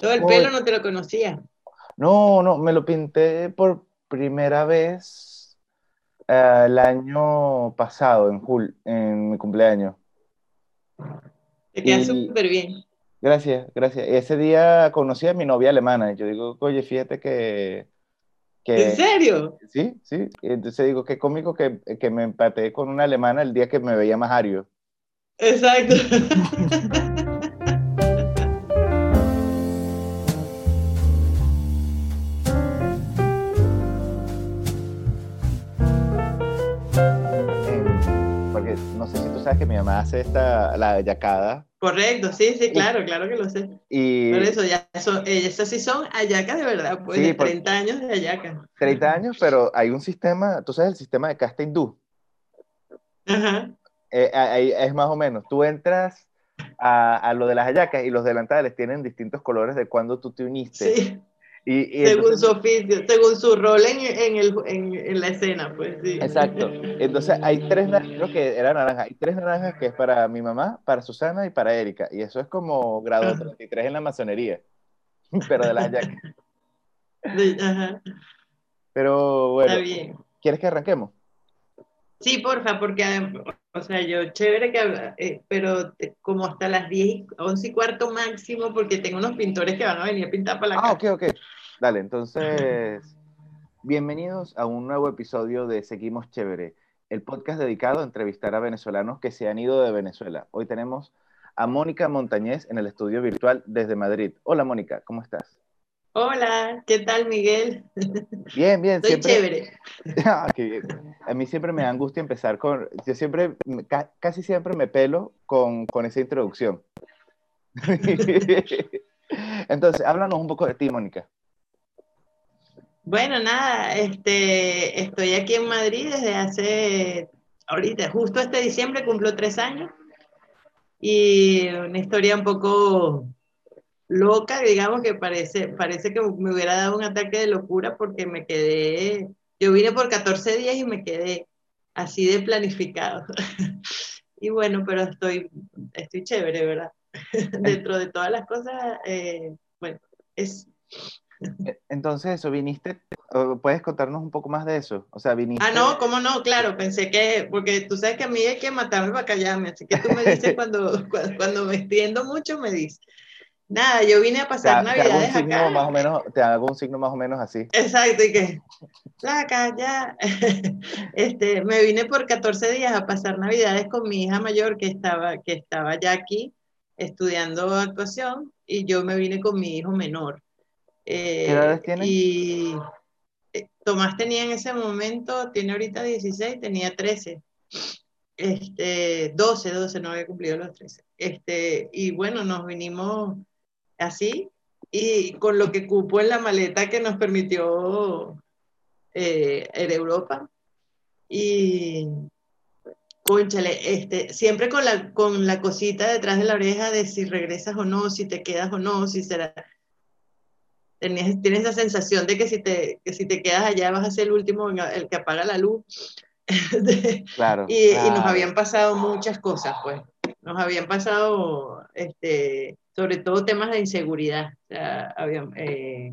Todo el pelo no te lo conocía. No, no, me lo pinté por primera vez eh, el año pasado, en jul en mi cumpleaños. Te queda súper bien. Gracias, gracias. Ese día conocí a mi novia alemana y yo digo, oye, fíjate que... que ¿En serio? Sí, sí. Entonces digo, qué cómico que, que me empaté con una alemana el día que me veía más ario. Exacto. sabes que mi mamá hace esta, la yacada. Correcto, sí, sí, claro, claro que lo sé. Y... Por eso, ya son, esas sí son ayacas de verdad, pues de 30 años de ayaca. 30 años, pero hay un sistema, tú sabes el sistema de casta hindú. Ajá. Eh, ahí es más o menos, tú entras a, a, lo de las ayacas y los delantales tienen distintos colores de cuando tú te uniste. Sí según su oficio, según su rol en, en, el, en, en, la escena, pues sí. Exacto. Entonces hay tres, creo que era naranja, hay tres naranjas que es para mi mamá, para Susana y para Erika. Y eso es como grado 33 en la masonería, pero de las yacas. Ajá. Pero bueno, Está bien. ¿quieres que arranquemos? Sí, porfa, porque, o sea, yo, chévere que, eh, pero como hasta las 10, 11 y cuarto máximo, porque tengo unos pintores que van a venir a pintar para la casa. Ah, ok, ok. Dale, entonces, bienvenidos a un nuevo episodio de Seguimos Chévere, el podcast dedicado a entrevistar a venezolanos que se han ido de Venezuela. Hoy tenemos a Mónica Montañez en el estudio virtual desde Madrid. Hola, Mónica, ¿cómo estás? Hola, ¿qué tal, Miguel? Bien, bien. Estoy chévere. Ah, a mí siempre me da angustia empezar con. Yo siempre, casi siempre me pelo con, con esa introducción. Entonces, háblanos un poco de ti, Mónica. Bueno, nada, este, estoy aquí en Madrid desde hace, ahorita, justo este diciembre cumplo tres años. Y una historia un poco loca, digamos que parece, parece que me hubiera dado un ataque de locura porque me quedé, yo vine por 14 días y me quedé así de planificado. y bueno, pero estoy, estoy chévere, ¿verdad? Dentro de todas las cosas, eh, bueno, es... E, entonces, eso, viniste, ¿puedes contarnos un poco más de eso? O sea, viniste... Ah, no, ¿cómo no? Claro, pensé que, porque tú sabes que a mí hay que matarme para callarme, así que tú me dices cuando, cuando me extiendo mucho, me dices. Nada, yo vine a pasar Navidades te acá. Más o menos, te hago un signo más o menos así. Exacto, y que, placa, ya. este, me vine por 14 días a pasar Navidades con mi hija mayor que estaba, que estaba ya aquí estudiando actuación y yo me vine con mi hijo menor. ¿Qué edades eh, tiene? Y eh, Tomás tenía en ese momento, tiene ahorita 16, tenía 13. Este, 12, 12, no había cumplido los 13. Este, y bueno, nos vinimos así, y con lo que cupo en la maleta que nos permitió eh, en Europa. Y, conchale, este, siempre con la, con la cosita detrás de la oreja de si regresas o no, si te quedas o no, si será... Tienes, tienes esa sensación de que si, te, que si te quedas allá vas a ser el último, el que apaga la luz. claro, y, y, nos habían pasado muchas cosas, pues. Nos habían pasado este, sobre todo temas de inseguridad. Eh,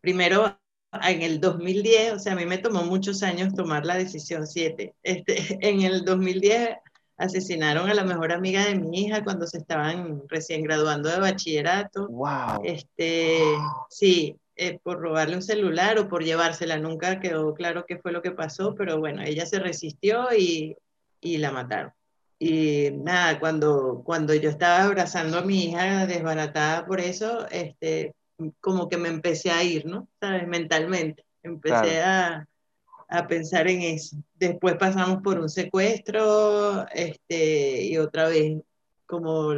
primero, en el 2010, o sea, a mí me tomó muchos años tomar la decisión 7. Este, en el 2010 asesinaron a la mejor amiga de mi hija cuando se estaban recién graduando de bachillerato. Wow. Este, sí, eh, por robarle un celular o por llevársela. Nunca quedó claro qué fue lo que pasó, pero bueno, ella se resistió y, y la mataron. Y nada, cuando, cuando yo estaba abrazando a mi hija desbaratada por eso, este, como que me empecé a ir, ¿no? ¿Sabes? Mentalmente. Empecé a, a, pensar en eso. Después pasamos por un secuestro, este, y otra vez como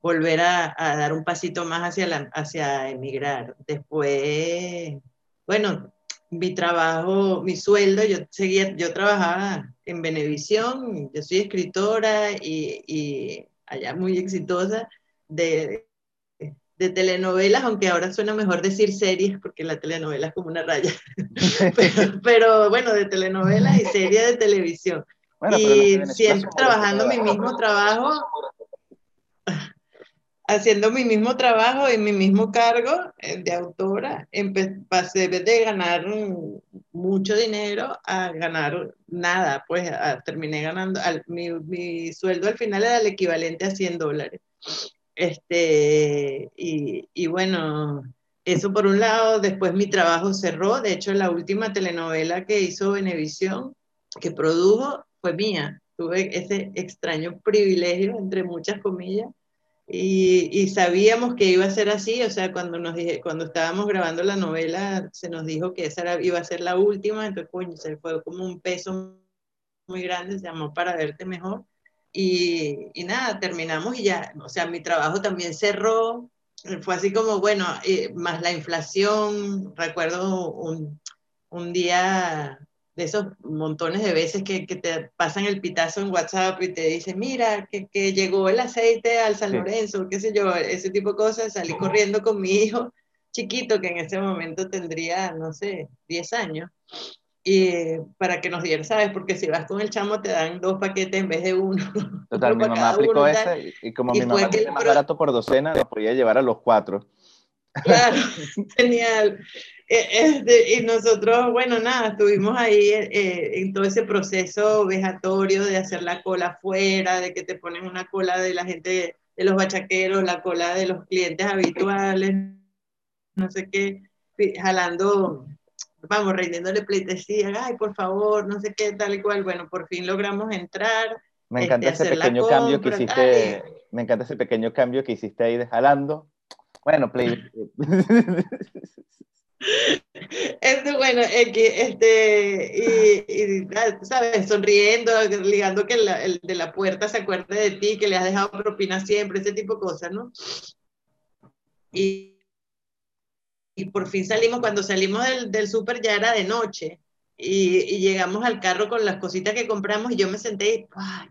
volver a, a dar un pasito más hacia, la, hacia emigrar. Después, bueno, mi trabajo, mi sueldo, yo seguía, yo trabajaba en Benevisión, yo soy escritora y, y allá muy exitosa de, de, telenovelas, aunque ahora suena mejor decir series porque la telenovela es como una raya, pero, bueno, de telenovelas y series de televisión. y siempre trabajando mi mismo trabajo. Haciendo mi mismo trabajo en mi mismo cargo eh, de autora, pasé de ganar mucho dinero a ganar nada, pues terminé ganando, mi, mi, sueldo al final era el equivalente a 100 dólares. Este, y, y bueno, eso por un lado, después mi trabajo cerró, de hecho la última telenovela que hizo Venevisión, que produjo, fue mía. Tuve ese extraño privilegio, entre muchas comillas, y, sabíamos que iba a ser así, o sea, cuando, nos dije, cuando estábamos grabando la novela, se nos dijo que esa iba a ser la última, entonces, coño, se fue como un peso muy grande, se llamó Para Verte Mejor, y, y nada, terminamos y ya, o sea, mi trabajo también cerró, fue así como, bueno, eh, más la inflación, recuerdo un, un día de esos montones de veces que, que, te pasan el pitazo en WhatsApp y te dicen, mira, que, que llegó el aceite al San Lorenzo, qué sé yo, ese tipo de cosas, salí corriendo con mi hijo chiquito, que en ese momento tendría, no sé, 10 años, y para que nos dieran, ¿sabes? Porque si vas con el chamo te dan dos paquetes en vez de uno. Total, mi mamá aplicó ese y como mi mamá tiene más barato por docena, lo podía llevar a los cuatro. Claro, genial. Este, y nosotros, bueno, nada, estuvimos ahí eh, en todo ese proceso vejatorio de hacer la cola afuera, de que te ponen una cola de la gente, de los bachaqueros, la cola de los clientes habituales, no sé qué, jalando, vamos, rindiéndole pleitesía, ay, por favor, no sé qué, tal y cual. Bueno, por fin logramos entrar. Me encanta este, ese pequeño cambio que hiciste, me encanta ese pequeño cambio que hiciste ahí de jalando. Bueno, play. Este, bueno, este, y, y, ¿sabes? Sonriendo, ligando que el de la puerta se acuerde de ti, que le has dejado propina siempre, ese tipo de cosas, ¿no? Y, y por fin salimos, cuando salimos del, del súper ya era de noche, y, y, llegamos al carro con las cositas que compramos y yo me senté y,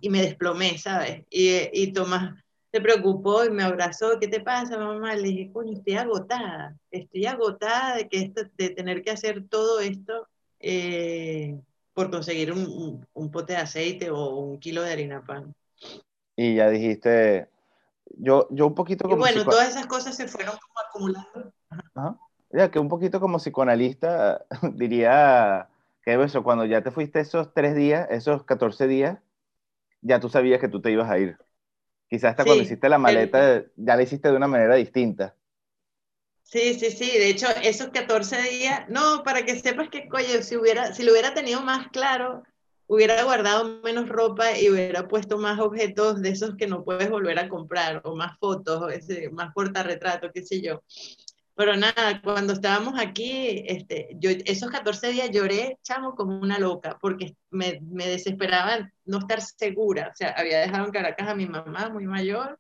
y me desplomé, ¿sabes? Y, y Tomás se preocupó y me abrazó, ¿qué te pasa, mamá? Le dije, coño, estoy agotada, estoy agotada de, que esto, de tener que hacer todo esto eh, por conseguir un, un, pote de aceite o un kilo de harina pan. Y ya dijiste, yo, yo un poquito como... Y bueno, todas esas cosas se fueron como acumulando. Ya que un poquito como psicoanalista diría que eso, cuando ya te fuiste esos tres días, esos 14 días, ya tú sabías que tú te ibas a ir. Quizás hasta cuando hiciste la maleta ya la hiciste de una manera distinta. Sí, sí, sí. De hecho, esos 14 días, no, para que sepas que, oye, si, hubiera, si lo hubiera tenido más claro, hubiera guardado menos ropa y hubiera puesto más objetos de esos que no puedes volver a comprar, o más fotos, ese, más portarretrato, qué sé yo. Pero nada, cuando estábamos aquí, este, yo esos 14 días lloré, chamo, como una loca, porque me, me desesperaba no estar segura. O sea, había dejado en Caracas a mi mamá muy mayor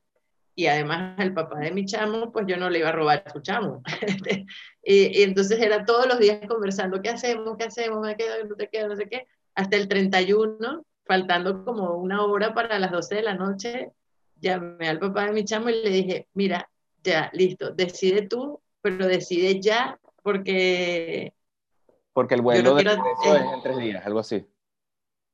y además el papá de mi chamo, pues yo no le iba a robar a su chamo. y, y, entonces era todos los días conversando, ¿qué hacemos? ¿Qué hacemos? ¿Me quedo? ¿No te quedo? No sé qué. Hasta el 31, faltando como una hora para las 12 de la noche, llamé al papá de mi chamo y le dije, mira, ya, listo, decide tú pero decide ya porque... Porque el vuelo de es en tres días, algo así.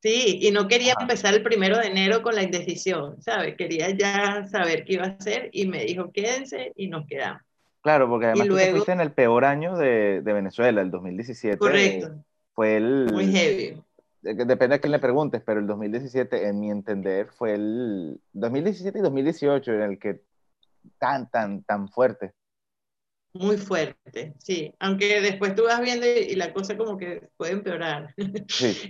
Sí, y no quería empezar el primero de enero con la indecisión, ¿sabes? Quería ya saber qué iba a hacer y me dijo, quédense y nos quedamos. Claro, porque además tú fuiste en el peor año de, de, Venezuela, el 2017. Correcto. Fue el... Muy heavy. Depende a quién le preguntes, pero el 2017, en mi entender, fue el 2017 y 2018 en el que tan, tan, tan fuerte muy fuerte, sí. Aunque después tú vas viendo y, la cosa como que puede empeorar.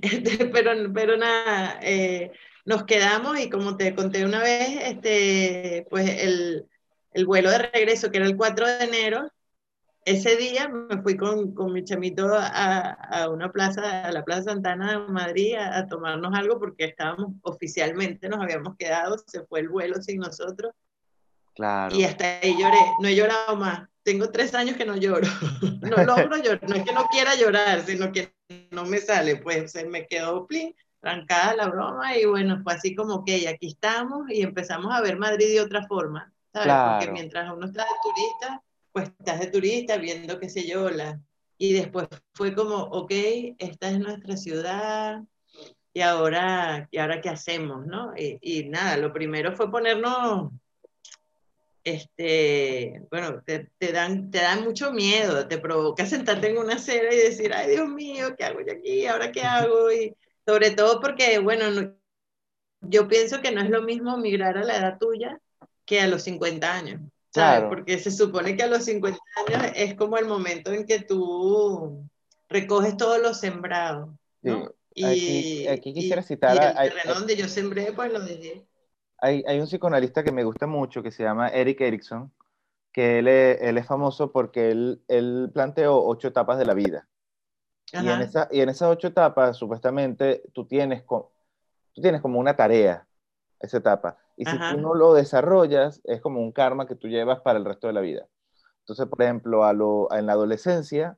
Este, pero, pero nada, eh, nos quedamos y como te conté una vez, este, pues el, el, vuelo de regreso, que era el 4 de enero, ese día me fui con, con mi chamito a, a, una plaza, a la Plaza Santana de Madrid, a, a tomarnos algo porque estábamos oficialmente, nos habíamos quedado, se fue el vuelo sin nosotros. Claro. Y hasta ahí lloré, no he llorado más tengo tres años que no lloro. No logro llorar, no es que no quiera llorar, sino que no me sale, pues se me quedó plin, trancada la broma y bueno, fue así como que aquí estamos y empezamos a ver Madrid de otra forma, ¿sabes? Porque mientras uno está de turista, pues estás de turista viendo qué sé yo, la... y después fue como, ok, esta es nuestra ciudad, y ahora, ¿y ahora qué hacemos, no? Y, y nada, lo primero fue ponernos este, bueno, te, dan, te dan mucho miedo, te provoca sentarte en una acera y decir, ay Dios mío, ¿qué hago yo aquí? ¿Ahora qué hago? Y sobre todo porque, bueno, yo pienso que no es lo mismo migrar a la edad tuya que a los 50 años, ¿sabes? Porque se supone que a los 50 años es como el momento en que tú recoges todos los sembrados, ¿no? Y, aquí, quisiera citar... Y el terreno donde yo sembré, pues lo dejé hay, un psicoanalista que me gusta mucho que se llama Eric Erickson, que él es, famoso porque él, planteó ocho etapas de la vida. Y en, y en, esas ocho etapas, supuestamente, tú tienes, tú tienes como una tarea, esa etapa. Y si tú no lo desarrollas, es como un karma que tú llevas para el resto de la vida. Entonces, por ejemplo, a lo, en la adolescencia,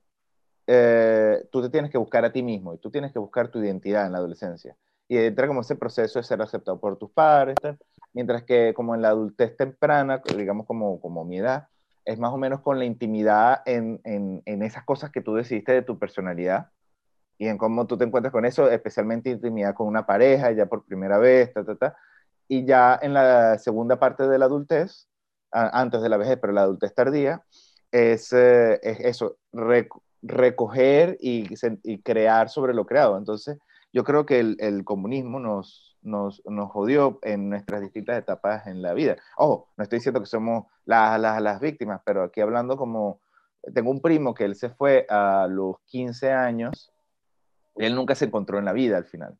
eh, tú te tienes que buscar a ti mismo y tú tienes que buscar tu identidad en la adolescencia. Y entra como ese proceso de ser aceptado por tus padres, tal mientras que como en la adultez temprana, digamos como, como mi edad, es más o menos con la intimidad en, en, esas cosas que tú decidiste de tu personalidad y en cómo tú te encuentras con eso, especialmente intimidad con una pareja, ya por primera vez, ta, ta, ta. y ya en la segunda parte de la adultez, antes de la vejez, pero la adultez tardía, es, eh, es eso, recoger y, y, crear sobre lo creado. Entonces, yo creo que el comunismo nos, nos, nos jodió en nuestras distintas etapas en la vida. Ojo, no estoy diciendo que somos las, las, las víctimas, pero aquí hablando como, tengo un primo que él se fue a los 15 años, y él nunca se encontró en la vida al final.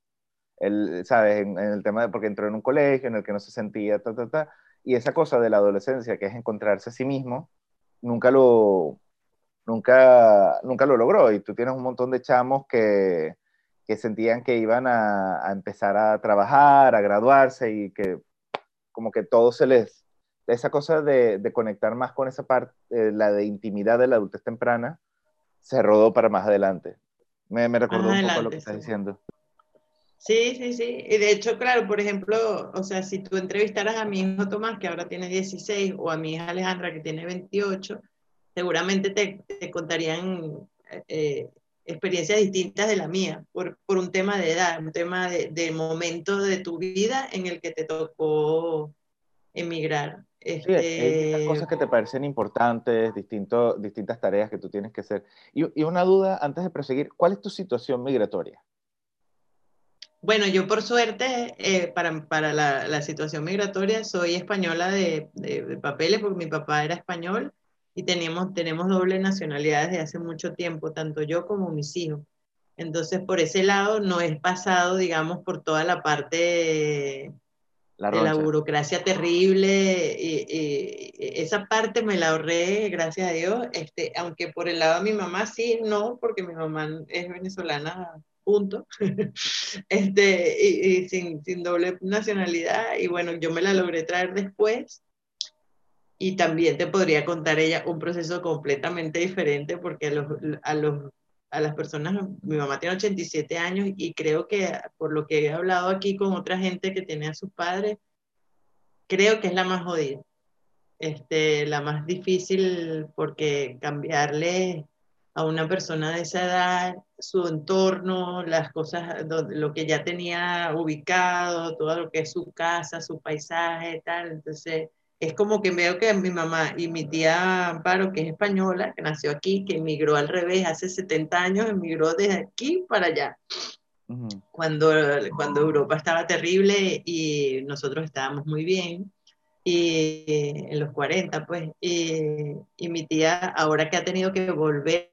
Él, ¿sabes? En, el tema de, porque entró en un colegio en el que no se sentía, ta, ta, ta, y esa cosa de la adolescencia, que es encontrarse a sí mismo, nunca lo, nunca, nunca lo logró. Y tú tienes un montón de chamos que, que sentían que iban a, empezar a trabajar, a graduarse y que como que todo se les, esa cosa de, conectar más con esa parte, eh, la de intimidad de la adultez temprana, se rodó para más adelante. Me, me recordó un poco lo que estás diciendo. Sí, sí, sí. Y de hecho, claro, por ejemplo, o sea, si tú entrevistaras a mi hijo Tomás, que ahora tiene 16, o a mi hija Alejandra, que tiene 28, seguramente te, te contarían eh, experiencias distintas de la mía, por, por un tema de edad, un tema de, de, momento de tu vida en el que te tocó emigrar. Este... cosas que te parecen importantes, distinto, distintas tareas que tú tienes que hacer. Y, y, una duda antes de proseguir, ¿cuál es tu situación migratoria? Bueno, yo por suerte, eh, para, para la, la, situación migratoria, soy española de, de, de papeles, porque mi papá era español y tenemos, tenemos doble nacionalidad desde hace mucho tiempo, tanto yo como mis hijos. Entonces, por ese lado, no he pasado, digamos, por toda la parte de la burocracia terrible. Y, esa parte me la ahorré, gracias a Dios. Este, aunque por el lado de mi mamá sí, no, porque mi mamá es venezolana, punto. este, y, sin, sin doble nacionalidad. Y bueno, yo me la logré traer después y también te podría contar ella un proceso completamente diferente porque a, los, a, los, a las personas, mi mamá tiene 87 años y creo que por lo que he hablado aquí con otra gente que tiene a sus padres, creo que es la más jodida, este, la más difícil porque cambiarle a una persona de esa edad, su entorno, las cosas, lo que ya tenía ubicado, todo lo que es su casa, su paisaje, tal, entonces es como que veo que mi mamá y mi tía Amparo, que es española, que nació aquí, que emigró al revés hace 70 años, emigró desde aquí para allá. cuando, cuando Europa estaba terrible y nosotros estábamos muy bien, y en los 40, pues, y, y mi tía, ahora que ha tenido que volver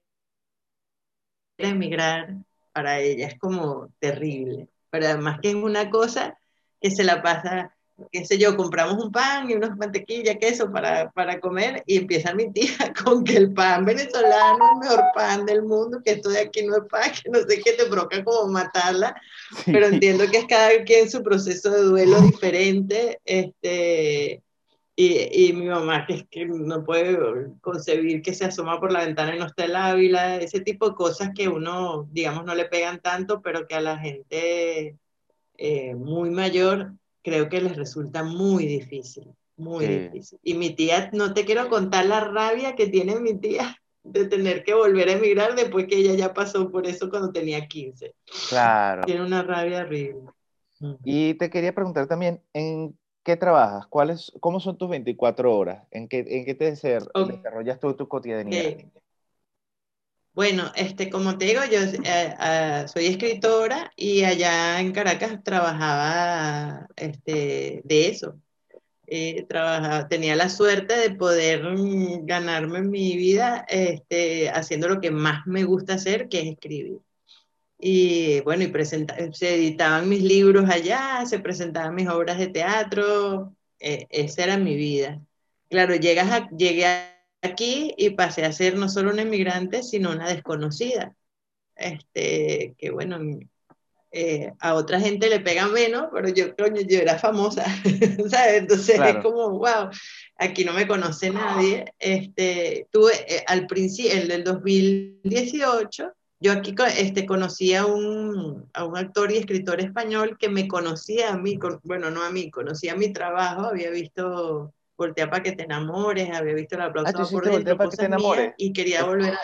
a emigrar, para ella es como terrible, pero además que es una cosa que se la pasa qué sé yo, compramos un pan y unas mantequilla, queso para, para comer y empieza mi tía con que el pan venezolano es el mejor pan del mundo, que esto de aquí no es pan, que no sé qué te provoca como matarla, pero entiendo que es cada quien su proceso de duelo diferente, este, y, y mi mamá que es que no puede concebir que se asoma por la ventana y no está el Ávila, ese tipo de cosas que uno, digamos, no le pegan tanto, pero que a la gente eh, muy mayor creo que les resulta muy difícil, muy difícil. Y mi tía, no te quiero contar la rabia que tiene mi tía de tener que volver a emigrar después que ella ya pasó por eso cuando tenía 15. Claro. Tiene una rabia horrible. Y te quería preguntar también, ¿en ¿qué trabajas? ¿Cuáles, ¿Cómo son tus 24 horas? ¿En qué, en qué te desarrollas tú tu cotidianidad? Bueno, este, como te digo, yo eh, ah, soy escritora y allá en Caracas trabajaba este, de eso. Eh, trabajaba, tenía la suerte de poder mm, ganarme mi vida este, haciendo lo que más me gusta hacer, que es escribir. Y bueno, y se editaban mis libros allá, se presentaban mis obras de teatro, eh, esa era mi vida. Claro, llegas a, llegué aquí y pasé a ser no solo una inmigrante, sino una desconocida. Este, que bueno, eh, a otra gente le pega menos, pero yo, coño, yo era famosa, ¿sabes? Entonces es como, wow, aquí no me conoce nadie. Este, tuve eh, al principio, el del 2018, yo aquí este, conocí a un, a un actor y escritor español que me conocía a mí, bueno, no a mí, conocía mi trabajo, había visto Voltea para que te enamores, había visto la aplauso ah, por dentro, para que te enamores. y quería volver a...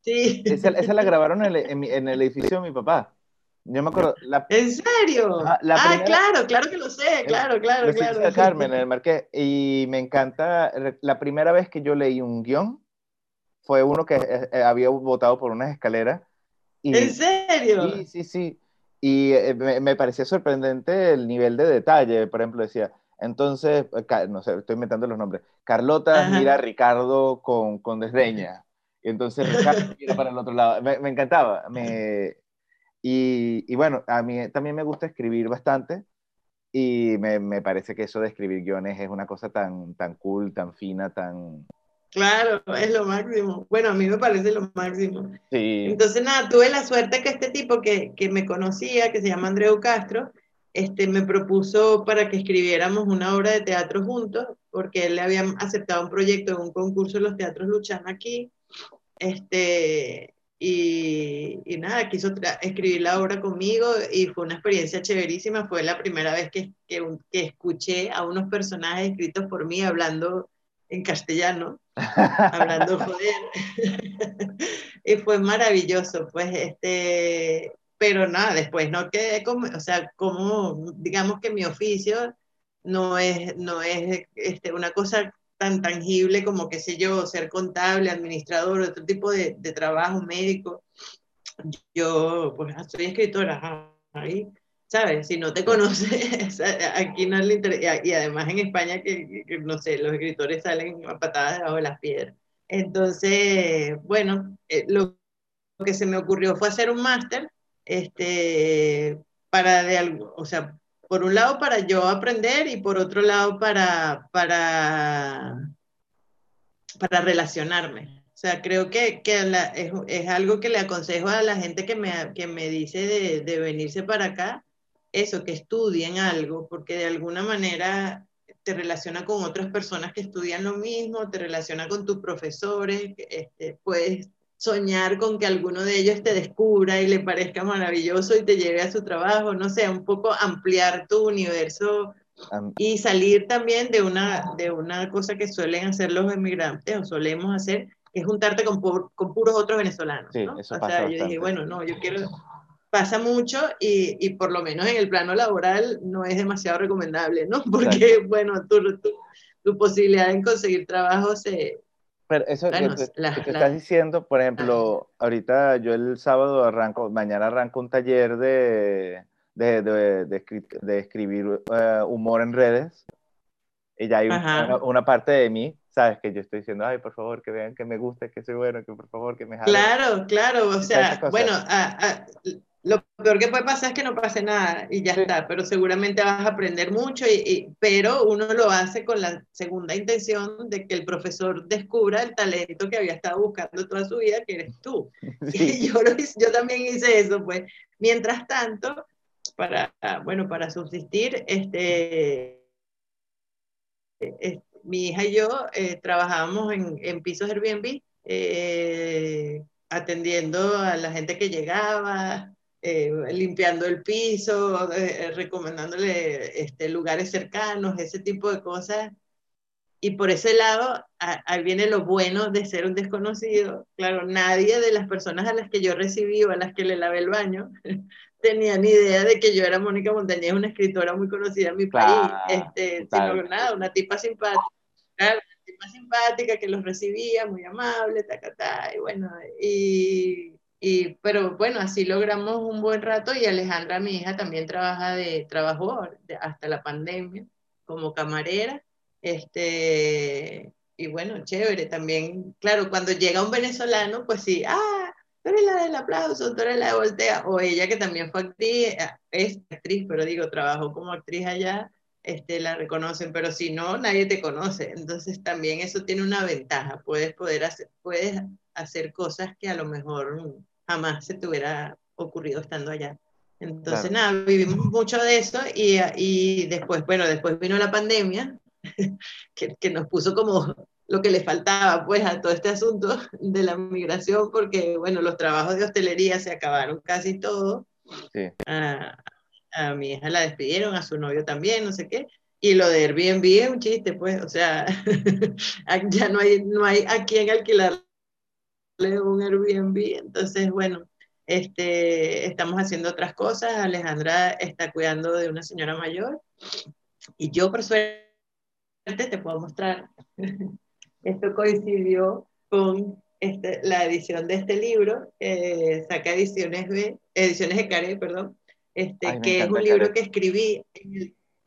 Sí. Esa, esa la grabaron en el, en el edificio de mi papá. Yo me acuerdo. ¿En serio? ah, claro, claro que lo sé, claro, claro, claro. Carmen en el Marqués. Y me encanta, la primera vez que yo leí un guion fue uno que eh, eh, había votado por unas escaleras. Y, ¿En serio? Sí, sí, sí. Y eh, me, me, parecía sorprendente el nivel de detalle. Por ejemplo, decía, entonces, no sé, estoy inventando los nombres. Carlota mira a Ricardo con, con desdeña. Y entonces Ricardo mira para el otro lado. Me, me encantaba. Me, y, bueno, a mí también me gusta escribir bastante y me, me, parece que eso de escribir guiones es una cosa tan, tan cool, tan fina, tan... Claro, es lo máximo. Bueno, a mí me parece lo máximo. Sí. Entonces, nada, tuve la suerte que este tipo que, que me conocía, que se llama Andreu Castro, este, me propuso para que escribiéramos una obra de teatro juntos, porque él le había aceptado un proyecto de un concurso de los teatros Luchan aquí. Este, y, y, nada, quiso escribir la obra conmigo y fue una experiencia chéverísima. Fue la primera vez que, que, que, escuché a unos personajes escritos por mí hablando en castellano, hablando joder. y fue maravilloso, pues, este, pero nada, después no quedé como, o sea, como, digamos que mi oficio no es, no es este, una cosa tan tangible como, qué sé yo, ser contable, administrador, otro tipo de, de trabajo médico. Yo, pues, soy escritora, ahí, ¿sabes? Si no te conoces, aquí no le interesa, y además en España, que, no sé, los escritores salen a patadas debajo de las piedras. Entonces, bueno, eh, lo que se me ocurrió fue hacer un máster, este, para de algo, o sea, por un lado para yo aprender y por otro lado para, para, para relacionarme. O sea, creo que, que es, es, algo que le aconsejo a la gente que me, que me dice de, de, venirse para acá, eso, que estudien algo, porque de alguna manera te relaciona con otras personas que estudian lo mismo, te relaciona con tus profesores, este, puedes soñar con que alguno de ellos te descubra y le parezca maravilloso y te lleve a su trabajo, no sé, un poco ampliar tu universo y salir también de una, de una cosa que suelen hacer los emigrantes o solemos hacer, que es juntarte con, con puros otros venezolanos. ¿no? o sea, yo dije, bueno, no, yo quiero, pasa mucho y, y, por lo menos en el plano laboral no es demasiado recomendable, ¿no? Porque, bueno, tu, tu, tu posibilidad de conseguir trabajo se, pero eso que, te, estás diciendo, por ejemplo, ahorita yo el sábado arranco, mañana arranco un taller de, de, de, de escribir eh, humor en redes. Y ya hay una, parte de mí, ¿sabes? Que yo estoy diciendo, ay, por favor, que vean que me gusta, que soy bueno, que por favor, que me jale. Claro, claro, o sea, bueno, a, a, lo peor que puede pasar es que no pase nada y ya está, pero seguramente vas a aprender mucho, y, pero uno lo hace con la segunda intención de que el profesor descubra el talento que había estado buscando toda su vida, que eres tú. Y yo, yo también hice eso, pues. Mientras tanto, para, bueno, para subsistir, este, mi hija y yo eh, trabajábamos en, en, pisos Airbnb, eh, atendiendo a la gente que llegaba, eh, limpiando el piso, eh, recomendándole este, lugares cercanos, ese tipo de cosas. Y por ese lado, ahí viene lo bueno de ser un desconocido. Claro, nadie de las personas a las que yo recibí o a las que le lavé el baño tenía ni idea de que yo era Mónica Montañez, una escritora muy conocida en mi país, este, sino nada, una tipa simpática, una tipa simpática que los recibía, muy amable, ta, ta, ta, y bueno, y, y, pero bueno, así logramos un buen rato y Alejandra, mi hija, también trabaja de, trabajó hasta la pandemia como camarera, este, y bueno, chévere también, claro, cuando llega un venezolano, pues sí, ah, tú eres la del aplauso, tú eres la de voltea, o ella que también fue actriz, eh, es actriz, pero digo, trabajó como actriz allá, este, la reconocen, pero si no, nadie te conoce, entonces también eso tiene una ventaja, puedes poder hacer, puedes hacer cosas que a lo mejor jamás se te hubiera ocurrido estando allá. Entonces, nada, vivimos mucho de eso y, y después, bueno, después vino la pandemia, que, que, nos puso como lo que le faltaba pues a todo este asunto de la migración, porque bueno, los trabajos de hostelería se acabaron casi todos. A, a, mi hija la despidieron, a su novio también, no sé qué. Y lo de Airbnb es un chiste, pues, o sea, ya no hay, no hay a quien alquilarle un Airbnb. Entonces, bueno, este, estamos haciendo otras cosas. Alejandra está cuidando de una señora mayor. Y yo, por suerte, te puedo mostrar. Esto coincidió con este, la edición de este libro, eh, saca ediciones de, ediciones de Care, perdón, este, que es un libro que escribí.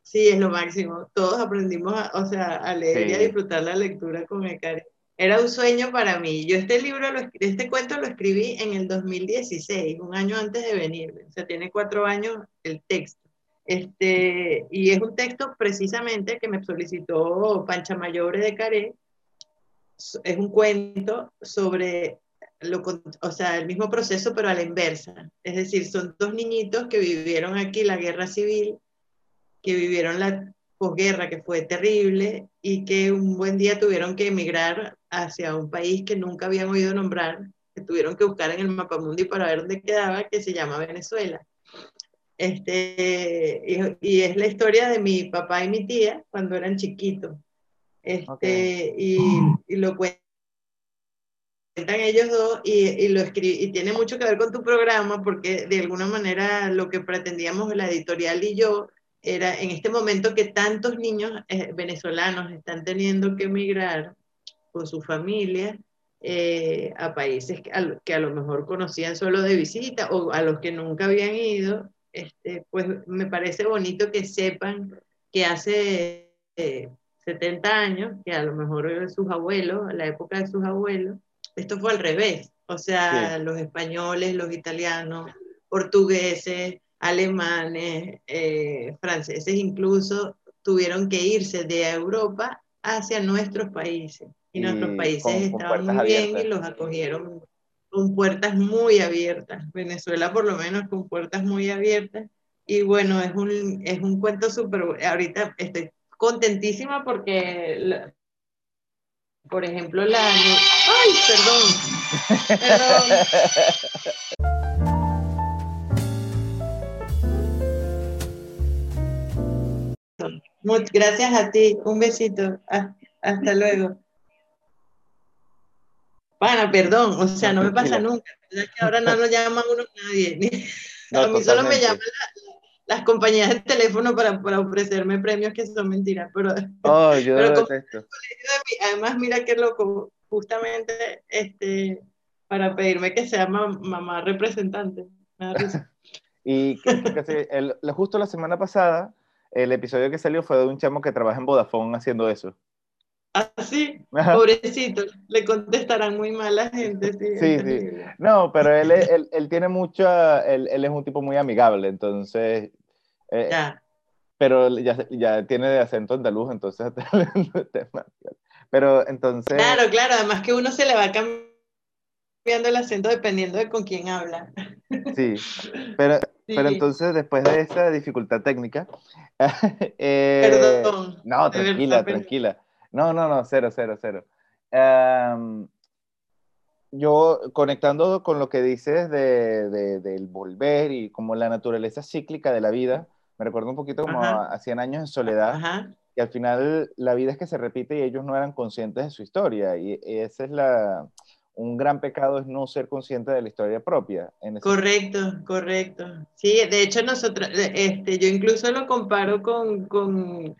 sí, es lo máximo. Todos aprendimos, a, o sea, a leer y a disfrutar la lectura con el Care. Era un sueño para mí. Yo este libro, lo, este cuento lo escribí en el 2016, un año antes de venir. O sea, tiene cuatro años el texto. Este, y es un texto precisamente que me solicitó Pancha Mayore de Caré. Es un cuento sobre lo, o sea, el mismo proceso, pero a la inversa. Es decir, son dos niñitos que vivieron aquí la guerra civil, que vivieron la posguerra, que fue terrible, y que un buen día tuvieron que emigrar hacia un país que nunca habían oído nombrar, que tuvieron que buscar en el mapa mundi para ver dónde quedaba, que se llama Venezuela. Este, y, es la historia de mi papá y mi tía cuando eran chiquitos. Este, y, y, lo cuentan ellos dos y, y lo y tiene mucho que ver con tu programa porque de alguna manera lo que pretendíamos la editorial y yo era en este momento que tantos niños eh, venezolanos están teniendo que emigrar con su familia eh, a países que a, que a, lo mejor conocían solo de visita o a los que nunca habían ido este, pues me parece bonito que sepan que hace 70 eh, años, que a lo mejor sus abuelos, la época de sus abuelos, esto fue al revés. O sea, los españoles, los italianos, portugueses, alemanes, eh, franceses incluso, tuvieron que irse de Europa hacia nuestros países. Y, nuestros países estaban muy bien y los acogieron con puertas muy abiertas. Venezuela por lo menos con puertas muy abiertas. Y bueno, es un, es un cuento súper... Ahorita estoy contentísima porque, por ejemplo, la... ¡Ay, perdón! perdón. Gracias a ti. Un besito. Hasta luego. Bueno, perdón, o sea, no me pasa nunca. Es que ahora no nos llaman uno nadie. a mí solo me llaman las compañías de teléfono para, para, ofrecerme premios que son mentiras. Pero, oh, yo pero además, mira qué loco, justamente este, para pedirme que sea mamá representante. y el, justo la semana pasada, el episodio que salió fue de un chamo que trabaja en Vodafone haciendo eso. Así, ah, pobrecito, le contestarán muy mal a la gente. Sí, sí. No, pero él, él, él tiene mucho, él, él, es un tipo muy amigable, entonces... Eh, ya. Pero ya, ya tiene de acento andaluz, entonces... pero entonces... Claro, claro, además que uno se le va cambiando el acento dependiendo de con quién habla. Sí, pero, pero entonces después de esa dificultad técnica... Eh, Perdón. No, tranquila, tranquila. No, no, no, cero, cero, cero. Em, yo, conectando con lo que dices de, del volver y como la naturaleza cíclica de la vida, me recuerdo un poquito como a, 100 años en soledad, y al final la vida es que se repite y ellos no eran conscientes de su historia, y, esa es la, un gran pecado es no ser consciente de la historia propia. correcto, correcto. Sí, de hecho nosotros, este, yo incluso lo comparo con, con,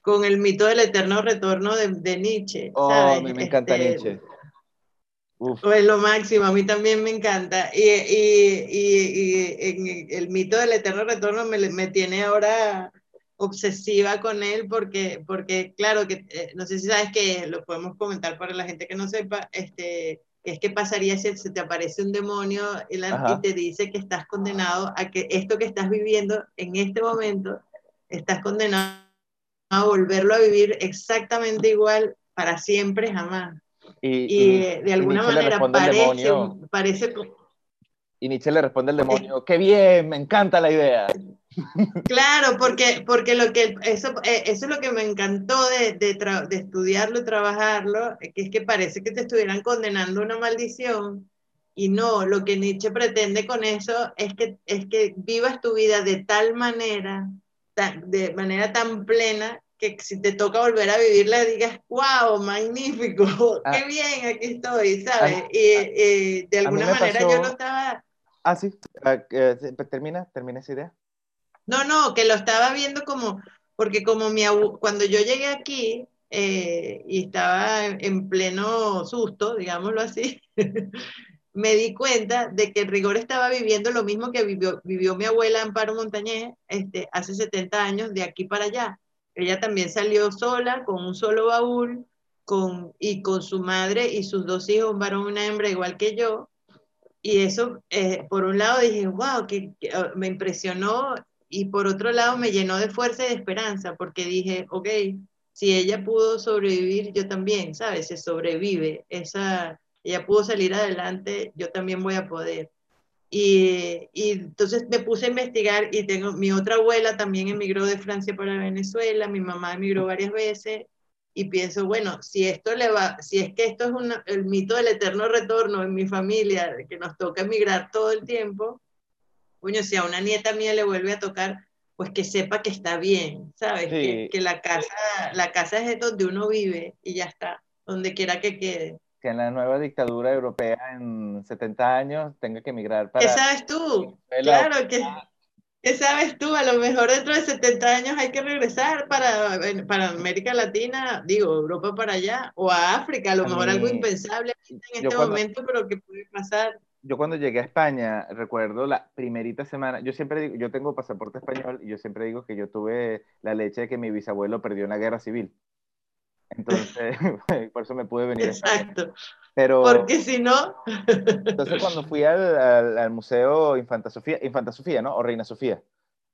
con el mito del eterno retorno de, de Nietzsche. Oh, mí me encanta este, Nietzsche. Pues lo máximo, a mí también me encanta. Y, y, y, el mito del eterno retorno me, me, tiene ahora obsesiva con él porque, porque claro, que eh, no sé si sabes que lo podemos comentar para la gente que no sepa, este, es que pasaría si se te aparece un demonio y, y te dice que estás condenado a que esto que estás viviendo en este momento, estás condenado a volverlo a vivir exactamente igual para siempre, jamás. Y, de alguna manera parece, parece... Y Nietzsche le responde al demonio, qué bien, me encanta la idea. Claro, porque, porque lo que, eso, eh, eso es lo que me encantó de, de, de, estudiarlo y trabajarlo, que es que parece que te estuvieran condenando una maldición y no, lo que Nietzsche pretende con eso es que, es que vivas tu vida de tal manera, de manera tan plena, que si te toca volver a vivirla digas, wow, magnífico, qué ah. bien, aquí estoy, ¿sabes? y, de alguna manera yo lo estaba... Ah, sí, ah, termina, termina esa idea. No, no, que lo estaba viendo como, porque como mi cuando yo llegué aquí eh, y estaba en pleno susto, digámoslo así, me di cuenta de que Rigor estaba viviendo lo mismo que vivió, vivió mi abuela Amparo Montañez este, hace 70 años de aquí para allá ella también salió sola, con un solo baúl, con, y con su madre y sus dos hijos, un varón y una hembra, igual que yo. Y eso, eh, por un lado dije, wow, que, ah, me impresionó, y por otro lado me llenó de fuerza y de esperanza, porque dije, ok, si ella pudo sobrevivir, yo también, ¿sabes? Se sobrevive, esa, ella pudo salir adelante, yo también voy a poder. Y, y, entonces me puse a investigar y tengo, mi otra abuela también emigró de Francia para Venezuela, mi mamá emigró varias veces y pienso, bueno, si esto le va, si es que esto es el mito del eterno retorno en mi familia, que nos toca emigrar todo el tiempo, bueno, si a una nieta mía le vuelve a tocar, pues que sepa que está bien, ¿sabes? Que, que, la, casa, la casa es donde uno vive y ya está, donde quiera que quede que en la nueva dictadura europea en 70 años tenga que emigrar para... ¿Qué sabes tú? Claro, que, ¿qué sabes tú? A lo mejor dentro de 70 años hay que regresar para, para América Latina, digo, Europa para allá, o a África, a lo mejor algo impensable en este momento, pero que puede pasar. Yo cuando llegué a España, recuerdo la primerita semana, yo siempre digo, yo tengo pasaporte español y yo siempre digo que yo tuve la leche de que mi bisabuelo perdió en la guerra civil. Entonces, por eso me pude venir. Exacto. Pero, Porque si no... entonces, cuando fui al, al, Museo Infanta Sofía, Infanta Sofía, ¿no? O Reina Sofía.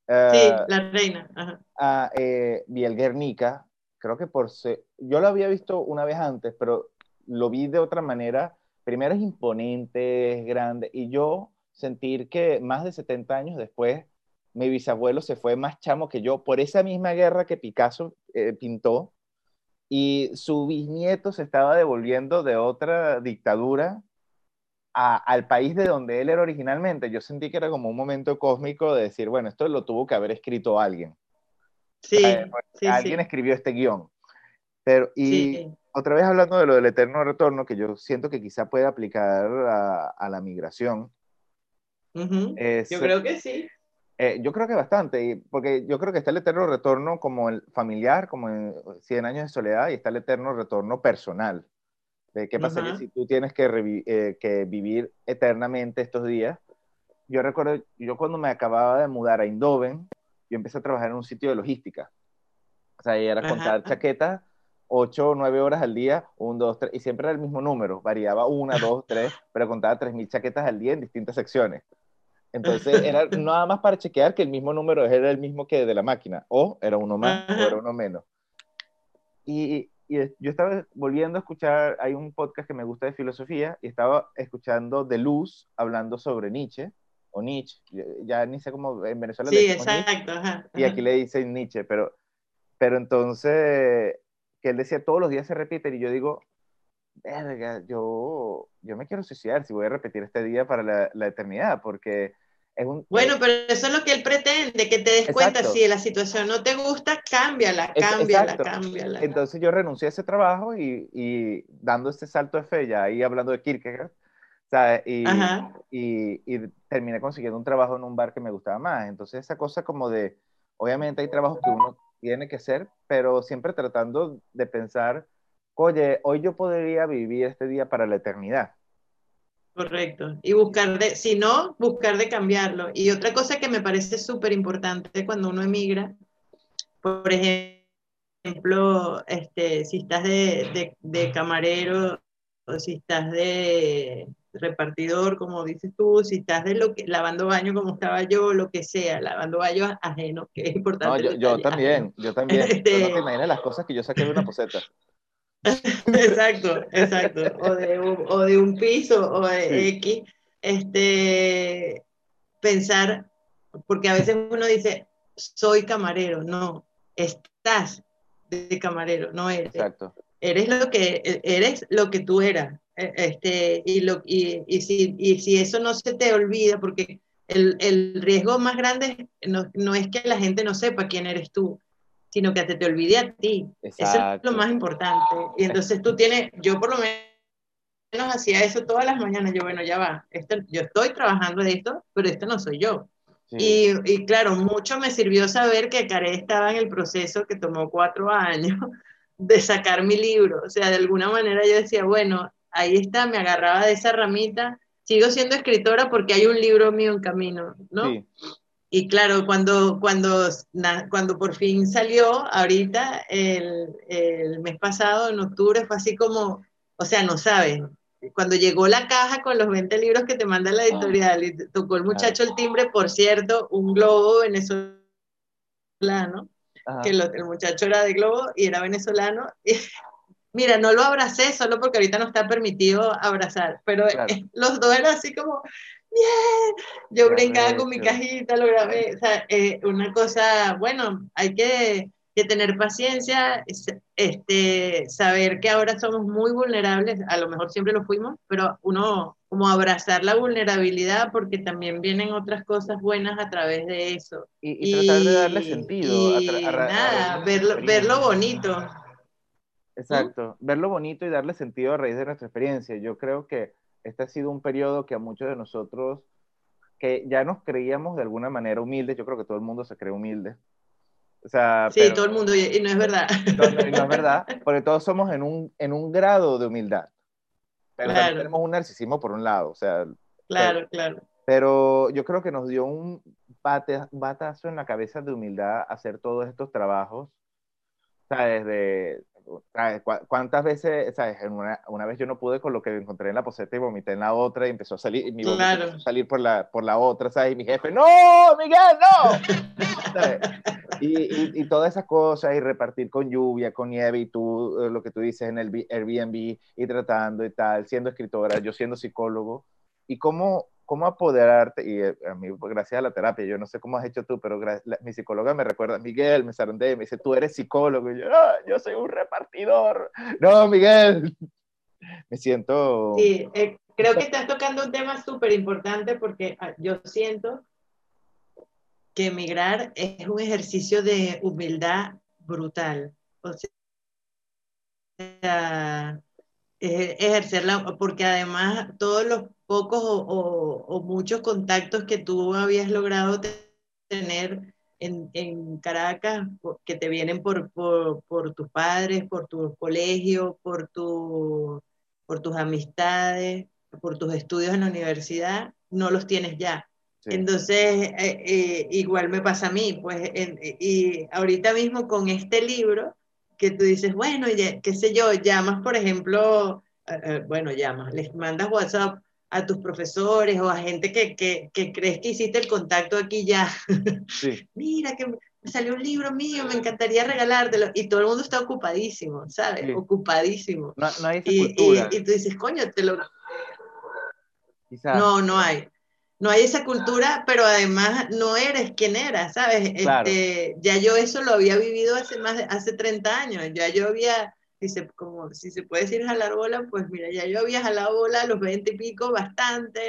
sí, uh, la reina. Ajá. A, eh, vi el Guernica, creo que por... Se, yo lo había visto una vez antes, pero lo vi de otra manera. Primero es imponente, es grande, y yo sentir que más de 70 años después, mi bisabuelo se fue más chamo que yo por esa misma guerra que Picasso eh, pintó y su bisnieto se estaba devolviendo de otra dictadura al país de donde él era originalmente. Yo sentí que era como un momento cósmico de decir, bueno, esto lo tuvo que haber escrito alguien. Sí, alguien escribió este guion. Pero, y otra vez hablando de lo del eterno retorno, que yo siento que quizá puede aplicar a, la migración. yo creo que sí. Eh, yo creo que bastante, porque yo creo que está el eterno retorno como el familiar, como en 100 años de soledad, y está el eterno retorno personal. De qué pasaría si tú tienes que, eh, que, vivir eternamente estos días. Yo recuerdo, yo cuando me acababa de mudar a Eindhoven, yo empecé a trabajar en un sitio de logística. O sea, era contar chaquetas 8 o 9 horas al día, 1, 2, 3, y siempre era el mismo número, variaba 1, 2, 3, pero contaba 3.000 chaquetas al día en distintas secciones. Entonces era nada más para chequear que el mismo número era el mismo que de la máquina, o era uno más o era uno menos. Y, y, yo estaba volviendo a escuchar, hay un podcast que me gusta de filosofía, y estaba escuchando De Luz hablando sobre Nietzsche, o Nietzsche, ya ni sé cómo en Venezuela sí, exacto, y aquí le dicen Nietzsche, pero, pero entonces, que él decía todos los días se repiten, y yo digo, verga, yo, yo me quiero suicidar si voy a repetir este día para la, la eternidad, porque bueno, pero eso es lo que él pretende, que te des cuenta si la situación no te gusta, cámbiala, cámbiala, cámbiala. Entonces yo renuncié a ese trabajo y, y dando este salto de fe, ya ahí hablando de Kierkegaard, ¿sabes? Y, y, y, terminé consiguiendo un trabajo en un bar que me gustaba más. Entonces esa cosa como de, obviamente hay trabajos que uno tiene que hacer, pero siempre tratando de pensar, oye, hoy yo podría vivir este día para la eternidad. Correcto. Y buscar de, si no, buscar de cambiarlo. Y otra cosa que me parece súper importante cuando uno emigra, por ejemplo, este, si estás de, de, camarero o si estás de repartidor, como dices tú, si estás de lo que, lavando baño como estaba yo, lo que sea, lavando baños ajenos, que es importante. No, yo, también, yo también. Este... No te imaginas las cosas que yo saqué de una poseta. exacto, exacto. O de, un, o de un piso o de X. Este, pensar, porque a veces uno dice, soy camarero. No, estás de camarero, no eres. Exacto. Eres lo que, eres lo que tú eras. E, este, y, lo, y, y, si, y si eso no se te olvida, porque el, el riesgo más grande no, no, es que la gente no sepa quién eres tú, sino que te, te olvide a ti. Eso es lo más importante. Y entonces tú tienes, yo por lo menos hacía eso todas las mañanas, yo bueno, ya va, esto, yo estoy trabajando de esto, pero esto no soy yo. Y, y, claro, mucho me sirvió saber que Care estaba en el proceso que tomó cuatro años de sacar mi libro. O sea, de alguna manera yo decía, bueno, ahí está, me agarraba de esa ramita. Sigo siendo escritora porque hay un libro mío en camino, ¿no? Sí. Y claro, cuando, cuando, cuando por fin salió, ahorita, el, el, mes pasado, en octubre, fue así como, o sea, no saben. Cuando llegó la caja con los 20 libros que te manda la editorial y tocó el muchacho el timbre, por cierto, un globo venezolano, que el muchacho era de globo y era venezolano. Mira, no lo abracé solo porque ahorita no está permitido abrazar, pero los dos eran así como, yo brincaba con mi cajita, lo grabé, o sea, eh, una cosa, bueno, hay que, tener paciencia, este, saber que ahora somos muy vulnerables, a lo mejor siempre lo fuimos, pero uno como abrazar la vulnerabilidad porque también vienen otras cosas buenas a través de eso. Y, tratar de darle sentido. Y, nada, verlo, verlo bonito. Exacto, verlo bonito y darle sentido a raíz de nuestra experiencia. Yo creo que este ha sido un periodo que a muchos de nosotros, que ya nos creíamos de alguna manera humildes, yo creo que todo el mundo se cree humilde. O sea, sí, todo el mundo, y, no es verdad. No, no, es verdad, porque todos somos en un, en un grado de humildad. Pero tenemos un narcisismo por un lado, o sea. Claro, claro. Pero yo creo que nos dio un batazo en la cabeza de humildad hacer todos estos trabajos, o sea, desde ¿Cuántas veces, sabes? Una, una, vez yo no pude con lo que encontré en la poseta y vomité en la otra y empezó a salir, y mi a salir por la, por la otra, ¿sabes? Y mi jefe, ¡No, Miguel, no! y, y, todas esas cosas, y repartir con lluvia, con nieve, y tú, eh, lo que tú dices en el Airbnb, y tratando y tal, siendo escritora, yo siendo psicólogo, y cómo cómo apoderarte, y eh, a mí, pues, gracias a la terapia, yo no sé cómo has hecho tú, pero mi psicóloga me recuerda, Miguel, me sarandé, me dice, tú eres psicólogo, y yo, ah, yo soy un repartidor. No, Miguel, me siento... Sí, eh, creo que estás tocando un tema súper importante porque ah, yo siento que emigrar es un ejercicio de humildad brutal. O sea, ejercerla, porque además todos los pocos o, muchos contactos que tú habías logrado tener en, Caracas, que te vienen por, por, tus padres, por tu colegio, por, tu, por tus amistades, por tus estudios en la universidad, no los tienes ya. Entonces, eh, eh, igual me pasa a mí, pues, y ahorita mismo con este libro, que tú dices, bueno, qué sé yo, llamas, por ejemplo, bueno, llamas, les mandas WhatsApp a tus profesores o a gente que, que, que crees que hiciste el contacto aquí ya. Sí. Mira, que me salió un libro mío, me encantaría regalártelo. Y todo el mundo está ocupadísimo, ¿sabes? Ocupadísimo. No, no hay y, y, y, tú dices, coño, te lo... No, no hay no hay esa cultura, pero además no eres quien eras, ¿sabes? Este, ya yo eso lo había vivido hace más de, hace 30 años, ya yo había si se, como, si se puede decir jalar bola, pues mira, ya yo había jalado bola a los 20 y pico bastante,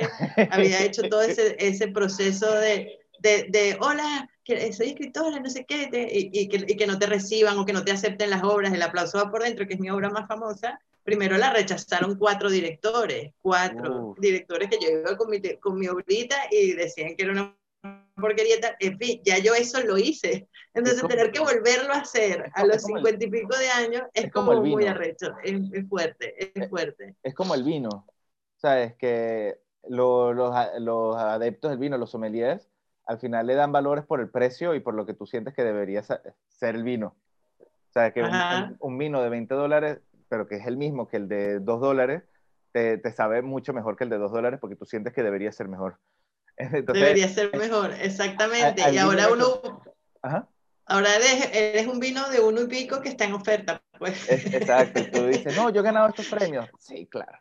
había hecho todo ese, ese proceso de, de, de, hola, que soy escritora, no sé qué, y, y, que, y, que, no te reciban o que no te acepten las obras, el aplauso va por dentro, que es mi obra más famosa, primero la rechazaron cuatro directores, cuatro directores que yo iba con mi, con mi obrita y decían que era una porquería, en fin, ya yo eso lo hice. Entonces, tener que volverlo a hacer a los cincuenta y pico de años es, como, muy arrecho, es, es, fuerte, es fuerte. Es como el vino, ¿sabes? Que los, los, los adeptos del vino, los sommeliers, al final le dan valores por el precio y por lo que tú sientes que debería ser el vino. O sea, que un, un, vino de 20 dólares, pero que es el mismo que el de 2 dólares, te, te, sabe mucho mejor que el de 2 dólares porque tú sientes que debería ser mejor. Entonces, debería ser mejor, exactamente. y ahora uno... Ajá. Ahora eres, eres, un vino de uno y pico que está en oferta, pues. Exacto, tú dices, no, yo he ganado estos premios. Sí, claro.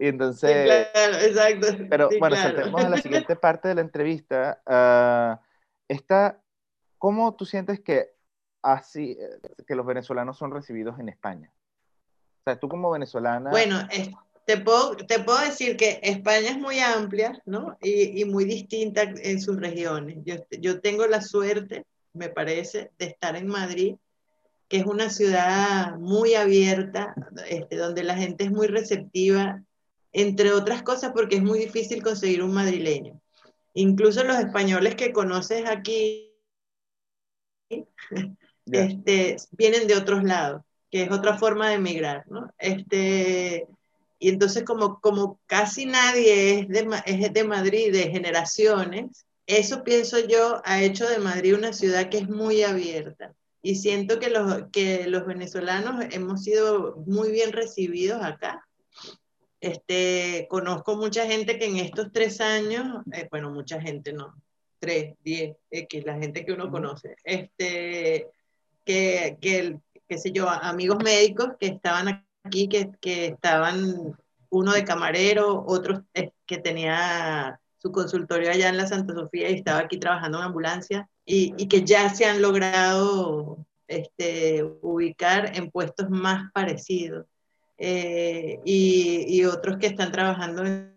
Y entonces... Sí, claro, exacto. Pero sí, bueno, claro. saltemos a la siguiente parte de la entrevista. Uh, esta, ¿Cómo tú sientes que así, que los venezolanos son recibidos en España? O sea, tú como venezolana... Bueno, es, te, puedo, te puedo decir que España es muy amplia, ¿no? Y, y muy distinta en sus regiones. Yo, yo tengo la suerte, me parece, de estar en Madrid que es una ciudad muy abierta, este, donde la gente es muy receptiva, entre otras cosas porque es muy difícil conseguir un madrileño. Incluso los españoles que conoces aquí yeah. este, vienen de otros lados, que es otra forma de emigrar, ¿no? Este, y entonces como, como casi nadie es de, es de Madrid, de generaciones, eso pienso yo ha hecho de Madrid una ciudad que es muy abierta. Y siento que los, que los venezolanos hemos sido muy bien recibidos acá. Este, conozco mucha gente que en estos tres años, eh, bueno, mucha gente no, tres, diez, X, la gente que uno conoce, este, que, que, qué sé yo, amigos médicos que estaban aquí, que, que estaban uno de camarero, otro que tenía su consultorio allá en la Santa Sofía y estaba aquí trabajando en ambulancia y, y que ya se han logrado este, ubicar en puestos más parecidos. Eh, y, y, otros que están trabajando en,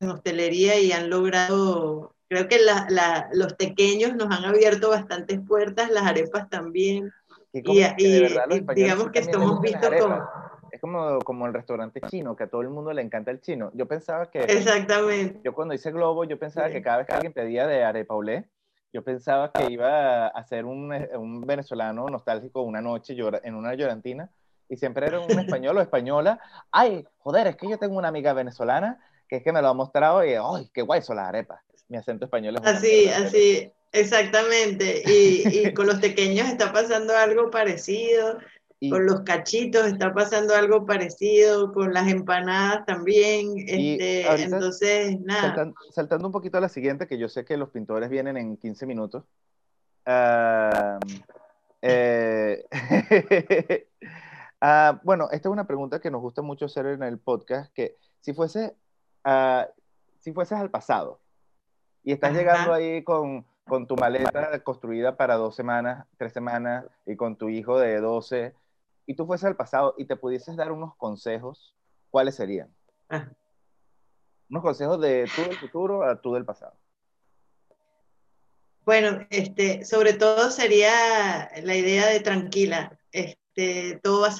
en, hostelería y han logrado, creo que la, la, los pequeños nos han abierto bastantes puertas, las arepas también. Y, y, y digamos que estamos vistos como... Como, como el restaurante chino, que a todo el mundo le encanta el chino. Yo pensaba que... Exactamente. Yo cuando hice Globo, yo pensaba sí. que cada vez que alguien pedía de arepa olé, yo pensaba que iba a ser un, un venezolano nostálgico una noche llora, en una llorantina y siempre era un español o española. Ay, joder, es que yo tengo una amiga venezolana que es que me lo ha mostrado y, ay, qué guay son las arepas. Mi acento español es Así, así, exactamente. Y, y con los pequeños está pasando algo parecido. Y, con los cachitos está pasando algo parecido, con las empanadas también. Este, entonces, nada. Saltando, saltando, un poquito a la siguiente, que yo sé que los pintores vienen en 15 minutos. Uh, eh, uh, bueno, esta es una pregunta que nos gusta mucho hacer en el podcast, que si fuese, uh, si fueses al pasado y estás Ajá. llegando ahí con, con tu maleta construida para dos semanas, tres semanas, y con tu hijo de 12, y tú fueses al pasado y te pudieses dar unos consejos, ¿cuáles serían? Ah. Unos consejos de tú del futuro a tú del pasado. Bueno, este, sobre todo sería la idea de tranquila, este, todo va a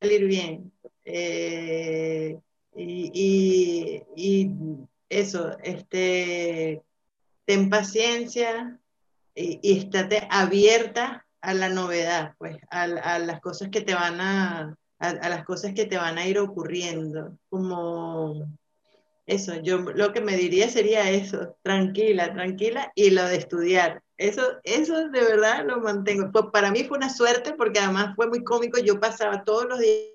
salir bien. Eh, y, y, y, eso, este, ten paciencia y, y estate abierta a la novedad, pues, a, a, las cosas que te van a, a, a, las cosas que te van a ir ocurriendo, como eso, yo lo que me diría sería eso, tranquila, tranquila, y lo de estudiar. Eso, eso de verdad lo mantengo. Pues para mí fue una suerte porque además fue muy cómico, yo pasaba todos los días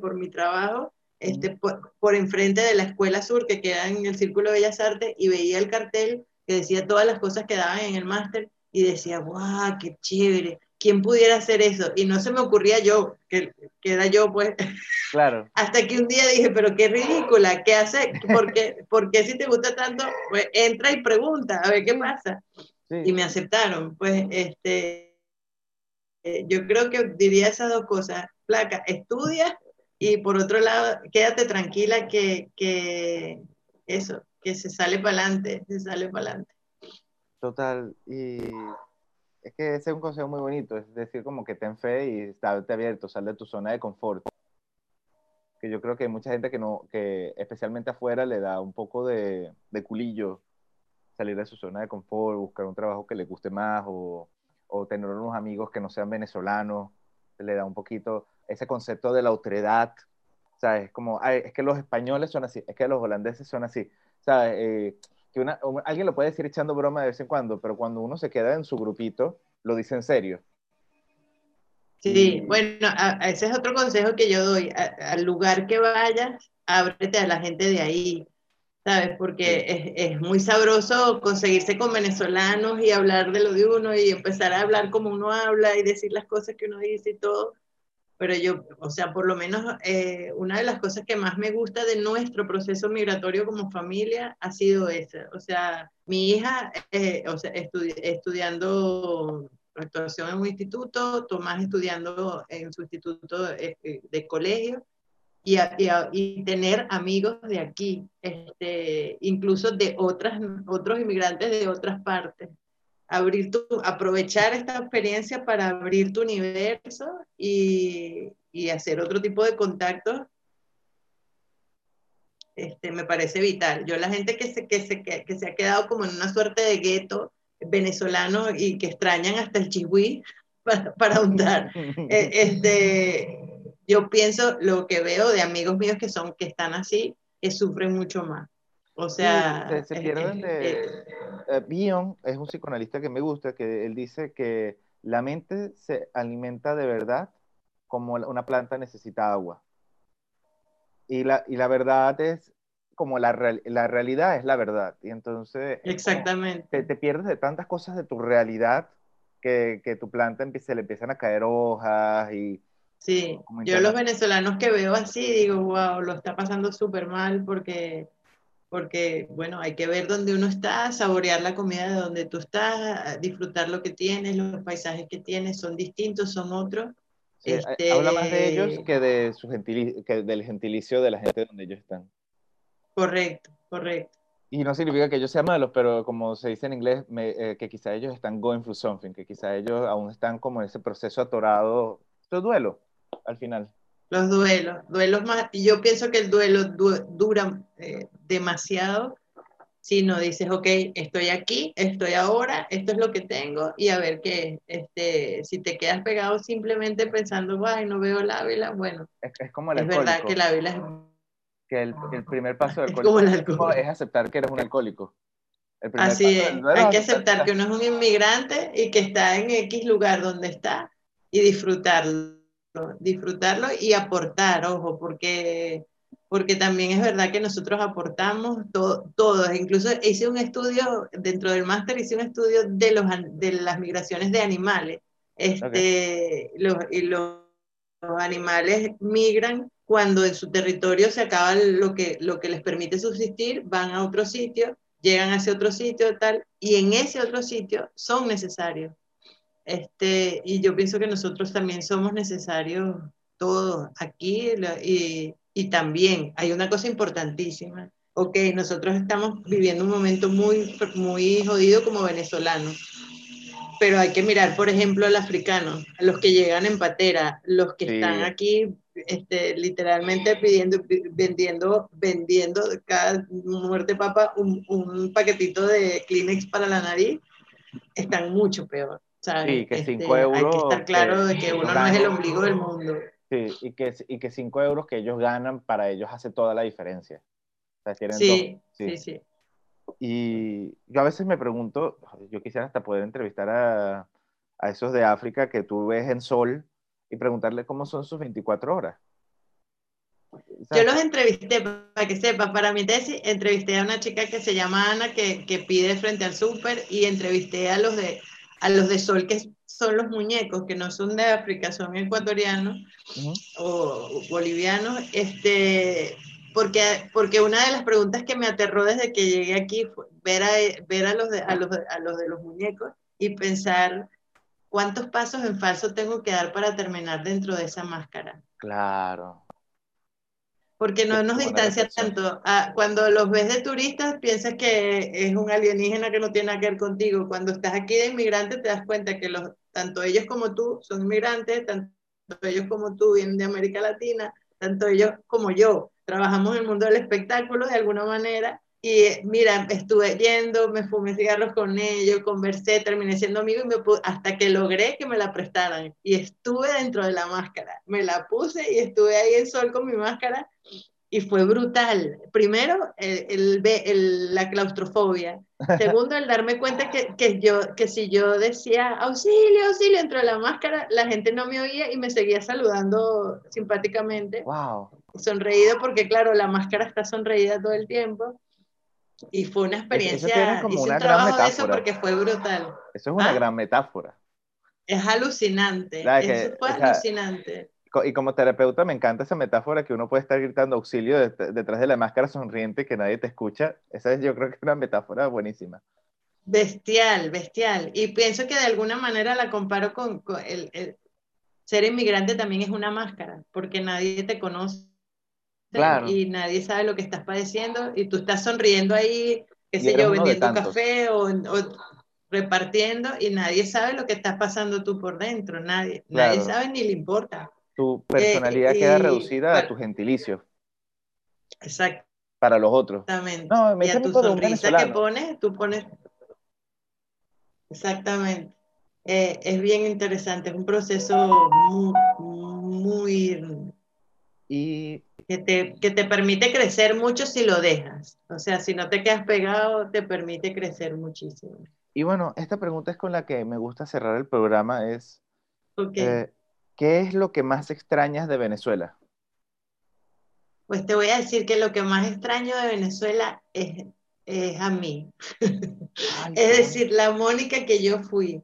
por mi trabajo, este, por, por enfrente de la Escuela Sur, que queda en el Círculo de Bellas Artes, y veía el cartel que decía todas las cosas que daban en el máster, y decía, guau, qué chévere, ¿quién pudiera hacer eso? Y no se me ocurría yo, que, que era yo, pues. Claro. Hasta que un día dije, pero qué ridícula, ¿qué hace? ¿Por qué, ¿Por qué si te gusta tanto? Pues entra y pregunta, a ver qué pasa. Sí. Y me aceptaron, pues, este, yo creo que diría esas dos cosas, placa, estudia y por otro lado, quédate tranquila que, que eso, que se sale para adelante, se sale para adelante. Total, y es que ese es un consejo muy bonito, es decir, como que ten fe y estate abierto, sal de tu zona de confort. Que yo creo que hay mucha gente que no, que especialmente afuera le da un poco de, de culillo salir de su zona de confort, buscar un trabajo que le guste más o, o tener unos amigos que no sean venezolanos, le da un poquito ese concepto de la otredad, ¿sabes? Como, es que los españoles son así, es que los holandeses son así, ¿sabes? Eh, que una, alguien lo puede decir echando broma de vez en cuando, pero cuando uno se queda en su grupito, lo dice en serio. Sí, bueno, ese es otro consejo que yo doy. al lugar que vayas, ábrete a la gente de ahí, ¿sabes? Porque es, es, muy sabroso conseguirse con venezolanos y hablar de lo de uno y empezar a hablar como uno habla y decir las cosas que uno dice y todo pero yo, o sea, por lo menos eh, una de las cosas que más me gusta de nuestro proceso migratorio como familia ha sido esa. O sea, mi hija, eh, o sea, estudiando actuación en un instituto, Tomás estudiando en su instituto de, de colegio, y, y, tener amigos de aquí, este, incluso de otras, otros inmigrantes de otras partes abrir tu, aprovechar esta experiencia para abrir tu universo y, y hacer otro tipo de contactos, este, me parece vital. Yo la gente que se, que, se, que, se ha quedado como en una suerte de gueto venezolano y que extrañan hasta el chihuí para, para untar, eh, este, yo pienso, lo que veo de amigos míos que son, que están así, que sufren mucho más. O sea, se, pierden de... Eh, Bion es un psicoanalista que me gusta, que él dice que la mente se alimenta de verdad como una planta necesita agua. Y la, y la verdad es como la, la realidad es la verdad. Y entonces... Exactamente. Te, pierdes de tantas cosas de tu realidad que, que tu planta se le empiezan a caer hojas y... Sí, yo los venezolanos que veo así digo, wow, lo está pasando súper mal porque porque, bueno, hay que ver dónde uno está, saborear la comida de donde tú estás, disfrutar lo que tienes, los paisajes que tienes son distintos, son otros. este... Habla más de ellos que, de su que del gentilicio de la gente donde ellos están. Correcto, correcto. Y no significa que ellos sean malos, pero como se dice en inglés, eh, que quizá ellos están going through something, que quizá ellos aún están como en ese proceso atorado. Esto duelo, al final. Los duelos, duelos más, yo pienso que el duelo dura eh, demasiado si no dices, ok, estoy aquí, estoy ahora, esto es lo que tengo y a ver qué, este, si te quedas pegado simplemente pensando, ay, no veo la vela, bueno, es, como el es verdad que la vela es... Que el, primer paso del alcohólico es, aceptar que eres un alcohólico. Así es, hay que aceptar que uno es un inmigrante y que está en X lugar donde está y disfrutarlo disfrutarlo y aportar, ojo, porque, porque también es verdad que nosotros aportamos todos. Incluso hice un estudio, dentro del máster hice un estudio de, los, de las migraciones de animales. Este, los, y los, animales migran cuando en su territorio se acaba lo que, lo que les permite subsistir, van a otro sitio, llegan a ese otro sitio, tal, y en ese otro sitio son necesarios. Este, y yo pienso que nosotros también somos necesarios todos aquí y, y también hay una cosa importantísima. Ok, nosotros estamos viviendo un momento muy, muy jodido como venezolanos, pero hay que mirar, por ejemplo, al africano, a los que llegan en patera, los que están aquí este, literalmente pidiendo, vendiendo, vendiendo cada muerte papa un, un paquetito de Kleenex para la nariz, están mucho peor. Sí, que 5 euros. Hay que estar claro de que uno no es el ombligo del mundo. Sí, y que, y que 5 euros que ellos ganan para ellos hace toda la diferencia. sí, sí, sí, Y yo a veces me pregunto, yo quisiera hasta poder entrevistar a, a esos de África que tú ves en Sol y preguntarle cómo son sus 24 horas. Yo los entrevisté, para que sepas, para mi tesis, entrevisté a una chica que se llama Ana, que, que pide frente al súper, y entrevisté a los de a los de sol, que son los muñecos, que no son de África, son ecuatorianos o bolivianos, este, porque, porque una de las preguntas que me aterró desde que llegué aquí fue ver a, ver a, los, de, a, los, a los de los muñecos y pensar ¿cuántos pasos en falso tengo que dar para terminar dentro de esa máscara? Claro. Porque no nos distancia tanto. Ah, cuando los ves de turistas, piensas que es un alienígena que no tiene nada que ver contigo. Cuando estás aquí de inmigrante, te das cuenta que los, tanto ellos como tú son inmigrantes, tanto ellos como tú vienen de América Latina, tanto ellos como yo trabajamos en el mundo del espectáculo de alguna manera y mira, estuve yendo, me fumé cigarros con ellos, conversé, terminé siendo amigo y me hasta que logré que me la prestaran. Y estuve dentro de la máscara. Me la puse y estuve ahí en sol con mi máscara y fue brutal. Primero, el, el, la claustrofobia. Segundo, el darme cuenta que, que, yo, que si yo decía auxilio, auxilio dentro de la máscara, la gente no me oía y me seguía saludando simpáticamente. Wow. Sonreído porque, claro, la máscara está sonreída todo el tiempo. Y fue una experiencia, como una gran metáfora. eso porque fue brutal. Eso es una ¿Ah? gran metáfora. Es alucinante, eso fue alucinante. Y como terapeuta me encanta esa metáfora que uno puede estar gritando auxilio detrás de la máscara sonriente que nadie te escucha. Esa es, yo creo que es una metáfora buenísima. Bestial, bestial. Y pienso que de alguna manera la comparo con, el, el, ser inmigrante también es una máscara, porque nadie te conoce y nadie sabe lo que estás padeciendo y tú estás sonriendo ahí, qué sé yo, vendiendo café o, repartiendo y nadie sabe lo que estás pasando tú por dentro, nadie, nadie sabe ni le importa. Tu personalidad eh, queda reducida a tu gentilicio. Exacto. Para los otros. Exactamente. No, me y a tu sonrisa que pones, tú pones... Exactamente. Eh, es bien interesante, es un proceso muy, muy y que te, que te permite crecer mucho si lo dejas. O sea, si no te quedas pegado, te permite crecer muchísimo. Y bueno, esta pregunta es con la que me gusta cerrar el programa, es, eh, ¿qué es lo que más extrañas de Venezuela? Pues te voy a decir que lo que más extraño de Venezuela es, es a mí. es decir, la Mónica que yo fui.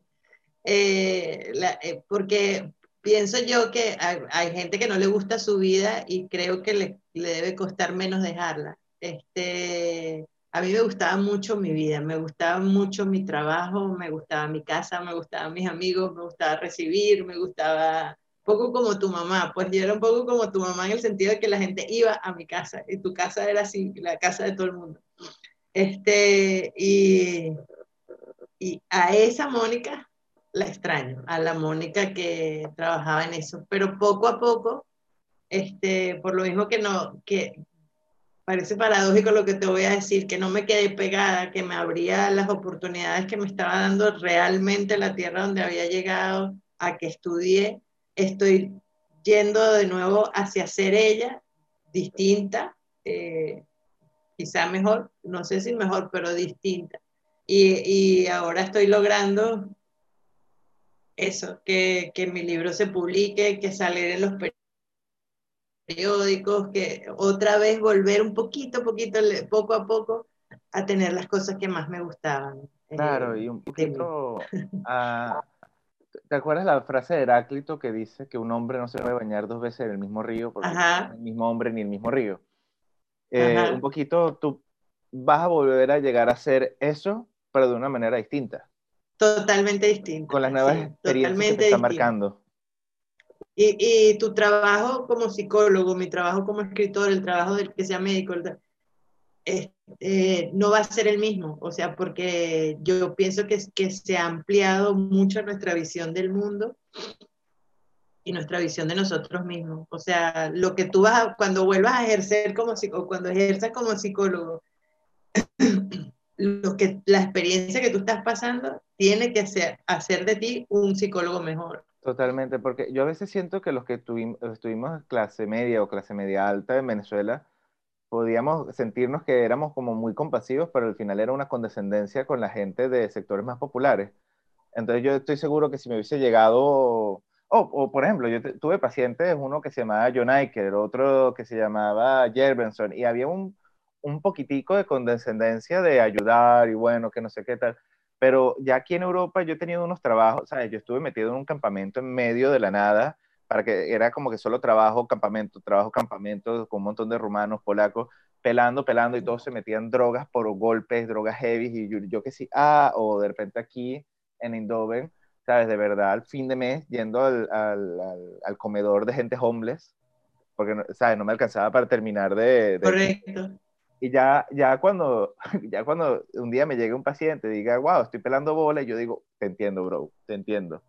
Eh, eh, porque pienso yo que hay, gente que no le gusta su vida y creo que le, debe costar menos dejarla. Este, a mí me gustaba mucho mi vida, me gustaba mucho mi trabajo, me gustaba mi casa, me gustaban mis amigos, me gustaba recibir, me gustaba poco como tu mamá, pues yo era un poco como tu mamá en el sentido de que la gente iba a mi casa y tu casa era así, la casa de todo el mundo. Este, y, y a esa Mónica la extraño, a la Mónica que trabajaba en eso, pero poco a poco, este, por lo mismo que no, que parece paradójico lo que te voy a decir, que no me quedé pegada, que me abría las oportunidades que me estaba dando realmente la tierra donde había llegado, a que estudié, estoy yendo de nuevo hacia ser ella, distinta, eh, quizá mejor, no sé si mejor, pero distinta. Y, y ahora estoy logrando eso, que, que mi libro se publique, que salga en los periódicos, que otra vez volver un poquito, poquito, poco a poco a tener las cosas que más me gustaban. Eh, claro, y un poquito... ¿Te acuerdas la frase de Heráclito que dice que un hombre no se puede bañar dos veces en el mismo río porque no es el mismo hombre ni el mismo río? Eh, un poquito tú vas a volver a llegar a hacer eso, pero de una manera distinta. Totalmente distinto. Con las nuevas experiencias que te está marcando. Y, tu trabajo como psicólogo, mi trabajo como escritor, el trabajo del que sea médico, eh, no va a ser el mismo. O sea, porque yo pienso que, se ha ampliado mucho nuestra visión del mundo y nuestra visión de nosotros mismos. O sea, lo que tú vas a, cuando vuelvas a ejercer como psicólogo, cuando ejerzas como psicólogo, lo que, la experiencia que tú estás pasando tiene que hacer de ti un psicólogo mejor. Totalmente, porque yo a veces siento que los que tuvimos, estuvimos clase media o clase media alta en Venezuela, podíamos sentirnos que éramos como muy compasivos, pero al final era una condescendencia con la gente de sectores más populares. Entonces yo estoy seguro que si me hubiese llegado, o por ejemplo, yo tuve pacientes, uno que se llamaba John Iker, otro que se llamaba Jerbenson, y había un, un poquitico de condescendencia de ayudar y bueno, que no sé qué tal. Pero ya aquí en Europa yo he tenido unos trabajos, ¿sabes? Yo estuve metido en un campamento en medio de la nada, para que era como que solo trabajo, campamento, trabajo, campamento, con un montón de rumanos, polacos, pelando, pelando, y todos se metían drogas por golpes, drogas heavy, y yo, que sí, ah, o de repente aquí en Indoven, ¿sabes? De verdad, al fin de mes, yendo al, al, al, comedor de gente homeless, porque, ¿sabes? No me alcanzaba para terminar de... de Correcto. Y ya, ya, cuando, ya cuando un día me llegue un paciente y diga, wow, estoy pelando bola, yo digo, te entiendo, bro, te entiendo.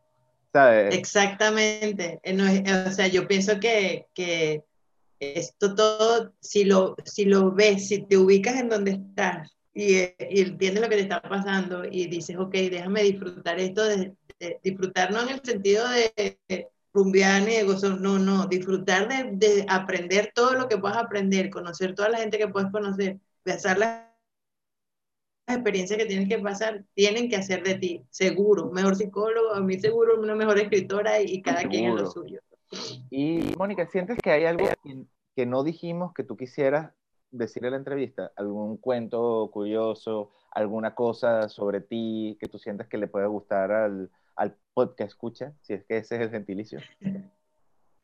Exactamente. Eh, o sea, yo pienso que, que esto todo, si lo, si lo ves, si te ubicas en donde estás y, y entiendes lo que te está pasando y dices, ok, déjame disfrutar esto, de, disfrutar no en el sentido de, rumbear ni de no, no, disfrutar de, de, aprender todo lo que puedas aprender, conocer toda la gente que puedes conocer, pasar las experiencias que tienes que pasar, tienen que hacer de ti, seguro, mejor psicólogo, a mí seguro, una mejor escritora y, cada quien en lo suyo. Y Mónica, ¿sientes que hay algo que, no dijimos que tú quisieras decir en la entrevista? ¿Algún cuento curioso, alguna cosa sobre ti que tú sientes que le puede gustar al, al podcast escucha? Si es que ese es el gentilicio.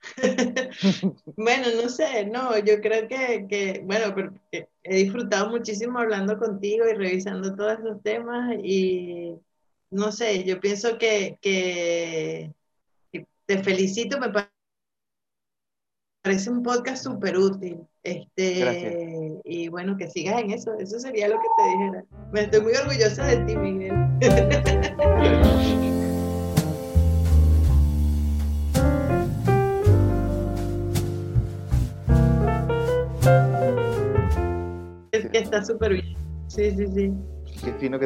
bueno, no sé, no, yo creo que, que bueno, he disfrutado muchísimo hablando contigo y revisando todos esos temas y no sé, yo pienso que, que, te felicito, me parece un podcast súper útil. Este, y bueno, que sigas en eso, eso sería lo que te dijera. Me estoy muy orgullosa de ti, Miguel. Está súper bien. Sí, sí, sí.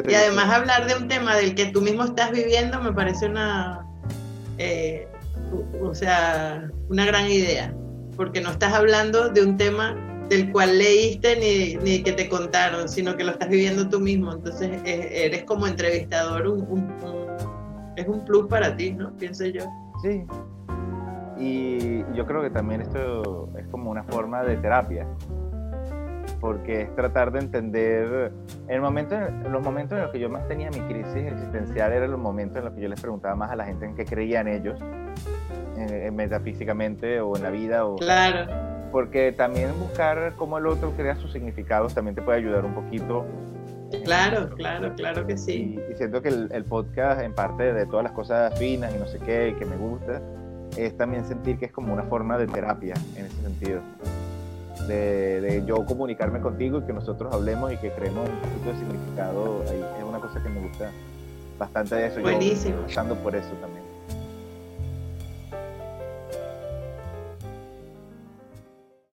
y además hablar de un tema del que tú mismo estás viviendo me parece una, eh, o sea, una gran idea, porque no estás hablando de un tema del cual leíste ni, ni que te contaron, sino que lo estás viviendo tú mismo. Entonces eres como entrevistador, es un plus para ti, ¿no? Pienso yo. Sí. Y yo creo que también esto es como una forma de terapia, porque es tratar de entender, en, el momento, en los momentos en los que yo más tenía mi crisis existencial, eran los momentos en los que yo les preguntaba más a la gente en qué creían ellos, en, metafísicamente o en la vida. O, claro. Porque también buscar cómo el otro crea sus significados también te puede ayudar un poquito. Claro, claro, claro que sí. Y, siento que el, el, podcast, en parte de todas las cosas finas y no sé qué, que me gusta, es también sentir que es como una forma de terapia en ese sentido de, yo comunicarme contigo y que nosotros hablemos y que creemos un poquito de significado ahí. Es una cosa que me gusta bastante de eso. Buenísimo. Yo por eso también.